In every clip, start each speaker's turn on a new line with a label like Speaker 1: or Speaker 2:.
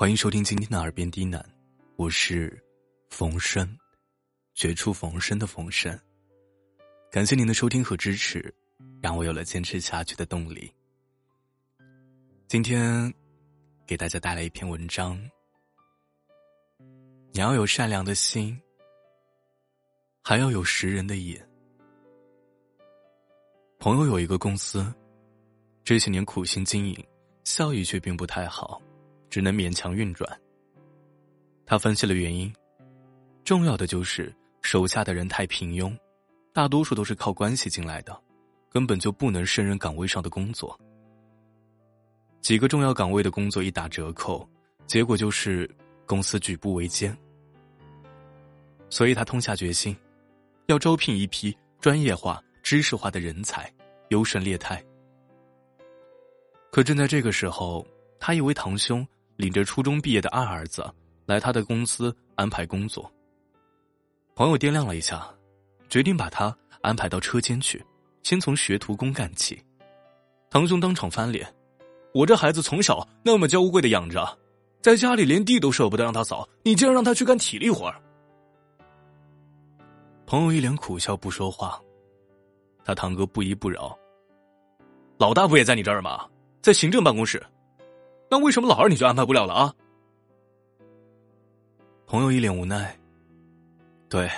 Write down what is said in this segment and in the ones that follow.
Speaker 1: 欢迎收听今天的《耳边低喃》，我是冯生，绝处逢生的冯生。感谢您的收听和支持，让我有了坚持下去的动力。今天给大家带来一篇文章：你要有善良的心，还要有识人的眼。朋友有一个公司，这些年苦心经营，效益却并不太好。只能勉强运转。他分析了原因，重要的就是手下的人太平庸，大多数都是靠关系进来的，根本就不能胜任岗位上的工作。几个重要岗位的工作一打折扣，结果就是公司举步维艰。所以他痛下决心，要招聘一批专业化、知识化的人才，优胜劣汰。可正在这个时候，他一位堂兄。领着初中毕业的二儿子来他的公司安排工作。朋友掂量了一下，决定把他安排到车间去，先从学徒工干起。堂兄当场翻脸：“我这孩子从小那么娇贵的养着，在家里连地都舍不得让他扫，你竟然让他去干体力活！”朋友一脸苦笑不说话。他堂哥不依不饶：“老大不也在你这儿吗？在行政办公室。”那为什么老二你就安排不了了啊？朋友一脸无奈。对，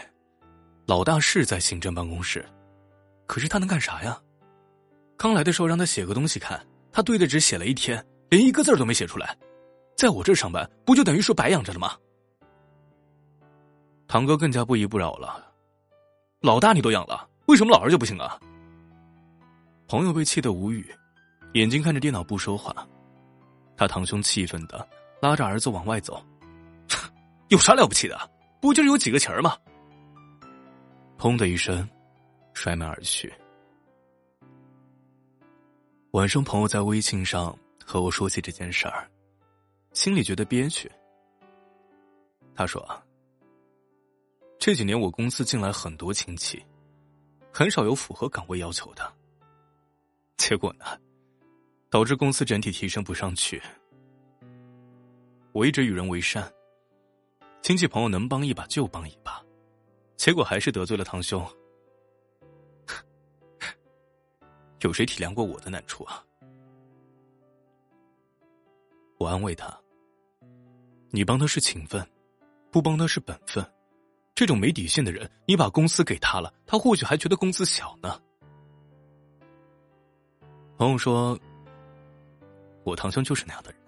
Speaker 1: 老大是在行政办公室，可是他能干啥呀？刚来的时候让他写个东西看，他对着纸写了一天，连一个字都没写出来。在我这上班，不就等于说白养着了吗？堂哥更加不依不饶了。老大你都养了，为什么老二就不行啊？朋友被气得无语，眼睛看着电脑不说话。他堂兄气愤的拉着儿子往外走，有啥了不起的？不就是有几个钱吗？砰的一声，摔门而去。晚上，朋友在微信上和我说起这件事儿，心里觉得憋屈。他说：“这几年我公司进来很多亲戚，很少有符合岗位要求的，结果呢？”导致公司整体提升不上去。我一直与人为善，亲戚朋友能帮一把就帮一把，结果还是得罪了堂兄。有谁体谅过我的难处啊？我安慰他：“你帮他是情分，不帮他是本分。这种没底线的人，你把公司给他了，他或许还觉得工资小呢。”朋友说。我堂兄就是那样的人，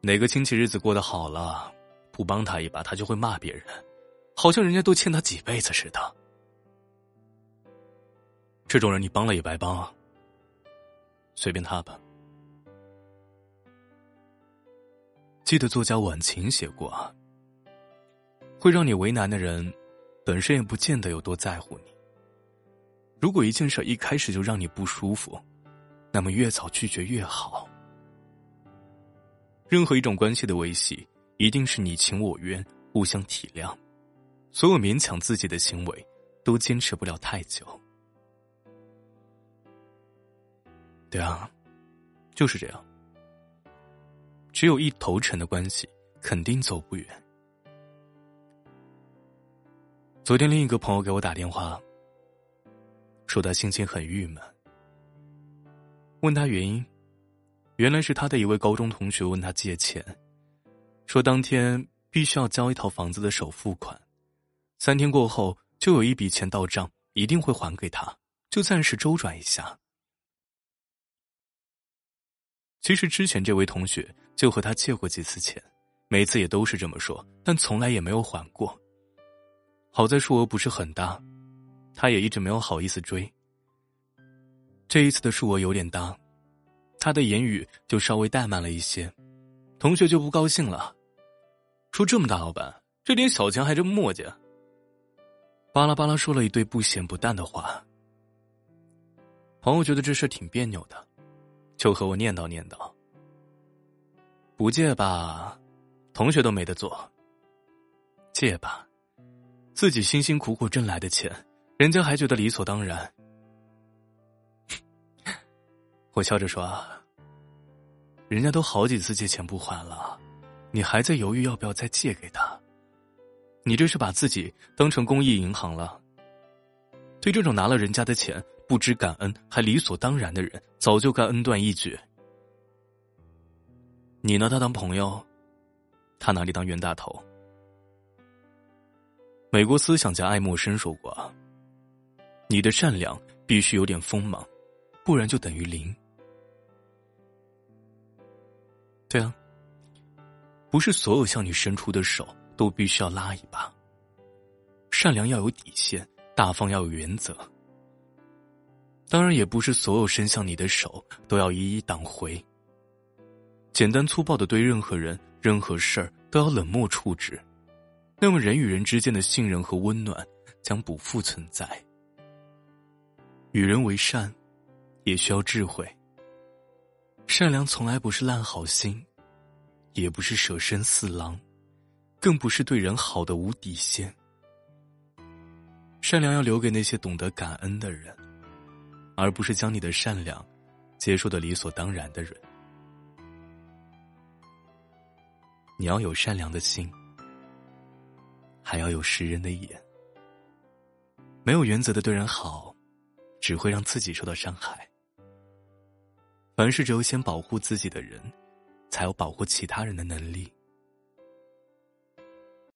Speaker 1: 哪个亲戚日子过得好了，不帮他一把，他就会骂别人，好像人家都欠他几辈子似的。这种人你帮了也白帮，随便他吧。记得作家晚晴写过啊，会让你为难的人，本身也不见得有多在乎你。如果一件事一开始就让你不舒服。那么越早拒绝越好。任何一种关系的维系，一定是你情我愿，互相体谅。所有勉强自己的行为，都坚持不了太久。对啊，就是这样。只有一头沉的关系，肯定走不远。昨天另一个朋友给我打电话，说他心情很郁闷。问他原因，原来是他的一位高中同学问他借钱，说当天必须要交一套房子的首付款，三天过后就有一笔钱到账，一定会还给他，就暂时周转一下。其实之前这位同学就和他借过几次钱，每次也都是这么说，但从来也没有还过。好在数额不是很大，他也一直没有好意思追。这一次的数额有点大，他的言语就稍微怠慢了一些，同学就不高兴了，说：“这么大老板，这点小钱还这么磨叽。”巴拉巴拉说了一堆不咸不淡的话。朋友觉得这事挺别扭的，就和我念叨念叨：“不借吧，同学都没得做；借吧，自己辛辛苦苦挣来的钱，人家还觉得理所当然。”我笑着说：“人家都好几次借钱不还了，你还在犹豫要不要再借给他？你这是把自己当成公益银行了？对这种拿了人家的钱不知感恩还理所当然的人，早就该恩断义绝。你拿他当朋友，他拿你当冤大头。美国思想家爱默生说过：“你的善良必须有点锋芒，不然就等于零。”对啊，不是所有向你伸出的手都必须要拉一把。善良要有底线，大方要有原则。当然，也不是所有伸向你的手都要一一挡回。简单粗暴的对任何人、任何事儿都要冷漠处置，那么人与人之间的信任和温暖将不复存在。与人为善，也需要智慧。善良从来不是烂好心，也不是舍身饲狼，更不是对人好的无底线。善良要留给那些懂得感恩的人，而不是将你的善良接受的理所当然的人。你要有善良的心，还要有识人的眼。没有原则的对人好，只会让自己受到伤害。凡事只有先保护自己的人，才有保护其他人的能力。